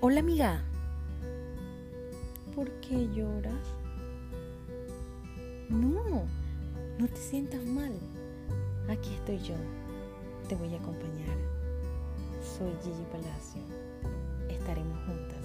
Hola amiga. ¿Por qué lloras? No, no te sientas mal. Aquí estoy yo. Te voy a acompañar. Soy Gigi Palacio. Estaremos juntas.